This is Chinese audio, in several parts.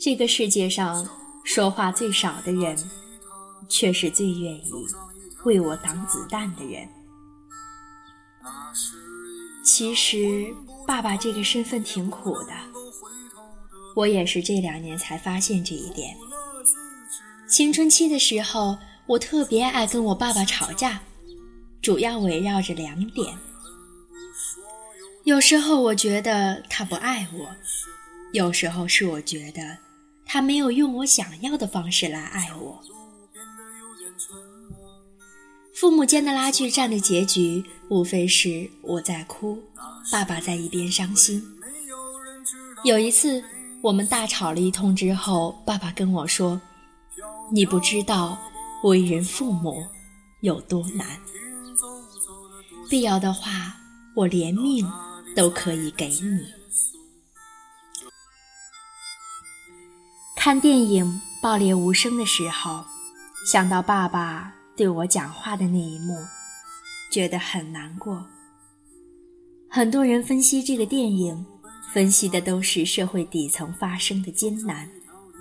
这个世界上说话最少的人，却是最愿意为我挡子弹的人。其实，爸爸这个身份挺苦的，我也是这两年才发现这一点。青春期的时候，我特别爱跟我爸爸吵架，主要围绕着两点。有时候我觉得他不爱我，有时候是我觉得他没有用我想要的方式来爱我。父母间的拉锯战的结局，无非是我在哭，爸爸在一边伤心。有一次，我们大吵了一通之后，爸爸跟我说：“你不知道为人父母有多难，必要的话，我连命。”都可以给你。看电影《爆裂无声》的时候，想到爸爸对我讲话的那一幕，觉得很难过。很多人分析这个电影，分析的都是社会底层发生的艰难，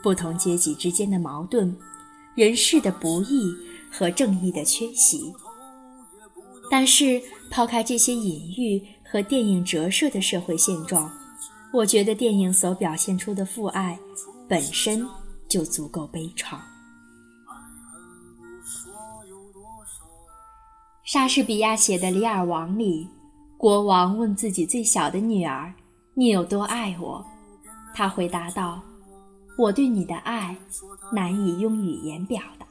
不同阶级之间的矛盾，人事的不易和正义的缺席。但是抛开这些隐喻。和电影折射的社会现状，我觉得电影所表现出的父爱本身就足够悲怆。莎士比亚写的《李尔王》里，国王问自己最小的女儿：“你有多爱我？”他回答道：“我对你的爱难以用语言表达。”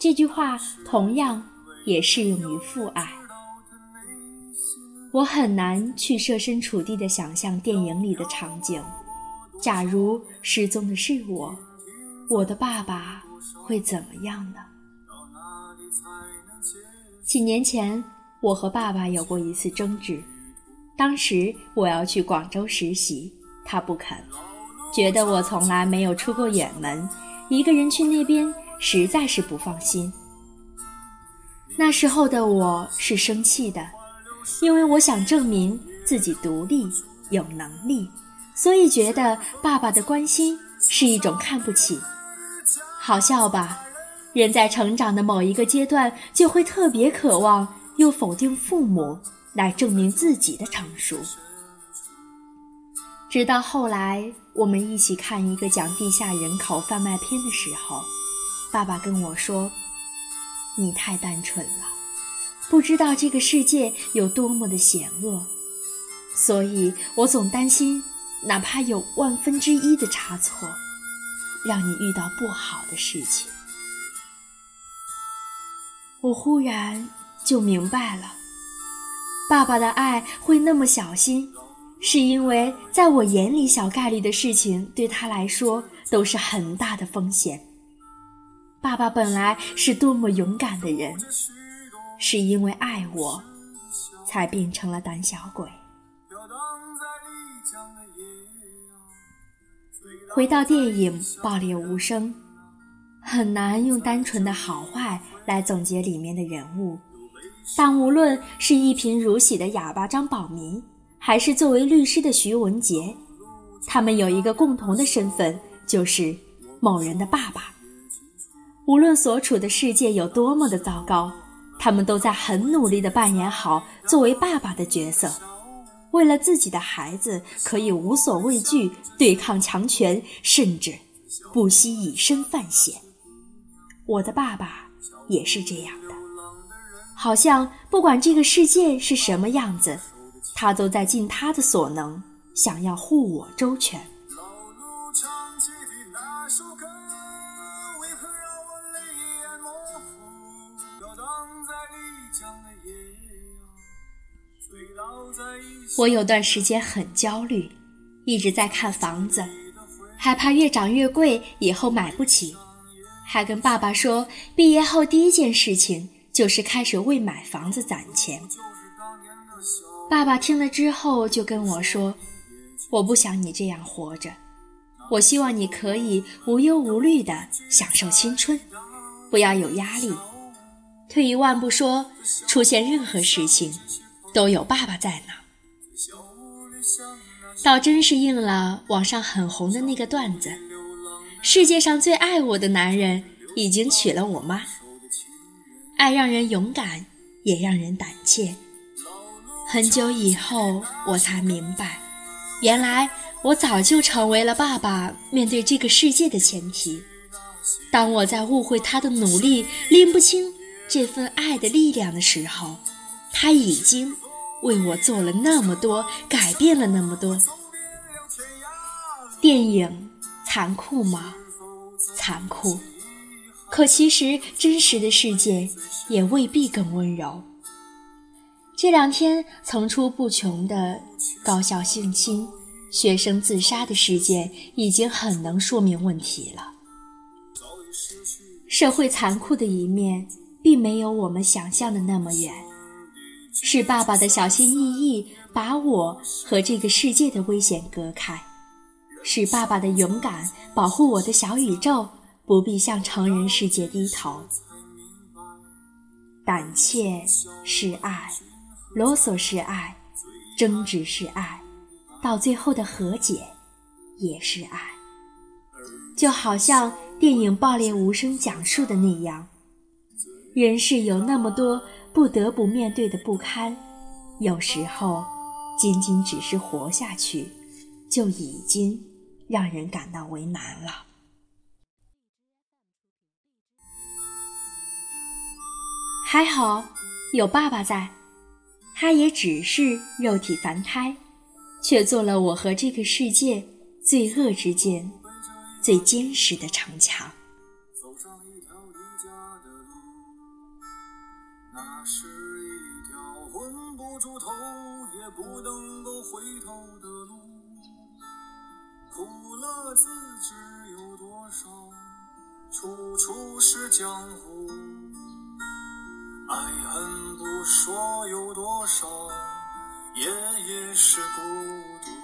这句话同样也适用于父爱。我很难去设身处地的想象电影里的场景。假如失踪的是我，我的爸爸会怎么样呢？几年前，我和爸爸有过一次争执。当时我要去广州实习，他不肯，觉得我从来没有出过远门，一个人去那边实在是不放心。那时候的我是生气的。因为我想证明自己独立有能力，所以觉得爸爸的关心是一种看不起。好笑吧？人在成长的某一个阶段，就会特别渴望用否定父母来证明自己的成熟。直到后来，我们一起看一个讲地下人口贩卖片的时候，爸爸跟我说：“你太单纯了。”不知道这个世界有多么的险恶，所以我总担心，哪怕有万分之一的差错，让你遇到不好的事情。我忽然就明白了，爸爸的爱会那么小心，是因为在我眼里，小概率的事情对他来说都是很大的风险。爸爸本来是多么勇敢的人。是因为爱我，才变成了胆小鬼。回到电影《爆裂无声》，很难用单纯的好坏来总结里面的人物。但无论是一贫如洗的哑巴张宝民，还是作为律师的徐文杰，他们有一个共同的身份，就是某人的爸爸。无论所处的世界有多么的糟糕。他们都在很努力地扮演好作为爸爸的角色，为了自己的孩子，可以无所畏惧对抗强权，甚至不惜以身犯险。我的爸爸也是这样的，好像不管这个世界是什么样子，他都在尽他的所能，想要护我周全。我有段时间很焦虑，一直在看房子，害怕越涨越贵，以后买不起，还跟爸爸说，毕业后第一件事情就是开始为买房子攒钱。爸爸听了之后就跟我说：“我不想你这样活着，我希望你可以无忧无虑地享受青春，不要有压力。退一万步说，出现任何事情。”都有爸爸在呢，倒真是应了网上很红的那个段子：世界上最爱我的男人已经娶了我妈。爱让人勇敢，也让人胆怯。很久以后，我才明白，原来我早就成为了爸爸面对这个世界的前提。当我在误会他的努力，拎不清这份爱的力量的时候，他已经为我做了那么多，改变了那么多。电影残酷吗？残酷。可其实真实的世界也未必更温柔。这两天层出不穷的高校性侵、学生自杀的事件，已经很能说明问题了。社会残酷的一面，并没有我们想象的那么远。是爸爸的小心翼翼，把我和这个世界的危险隔开；是爸爸的勇敢，保护我的小宇宙不必向成人世界低头。胆怯是爱。啰嗦是爱，争执是爱，到最后的和解也是爱。就好像电影《爆裂无声》讲述的那样，人世有那么多不得不面对的不堪，有时候仅仅只是活下去，就已经让人感到为难了。还好有爸爸在。他也只是肉体凡胎，却做了我和这个世界罪恶之间最坚实的城墙。那是一条混不出头也不能够回头的路，苦乐自知有多少，处处是江湖。爱恨不说有多少，夜夜是孤独。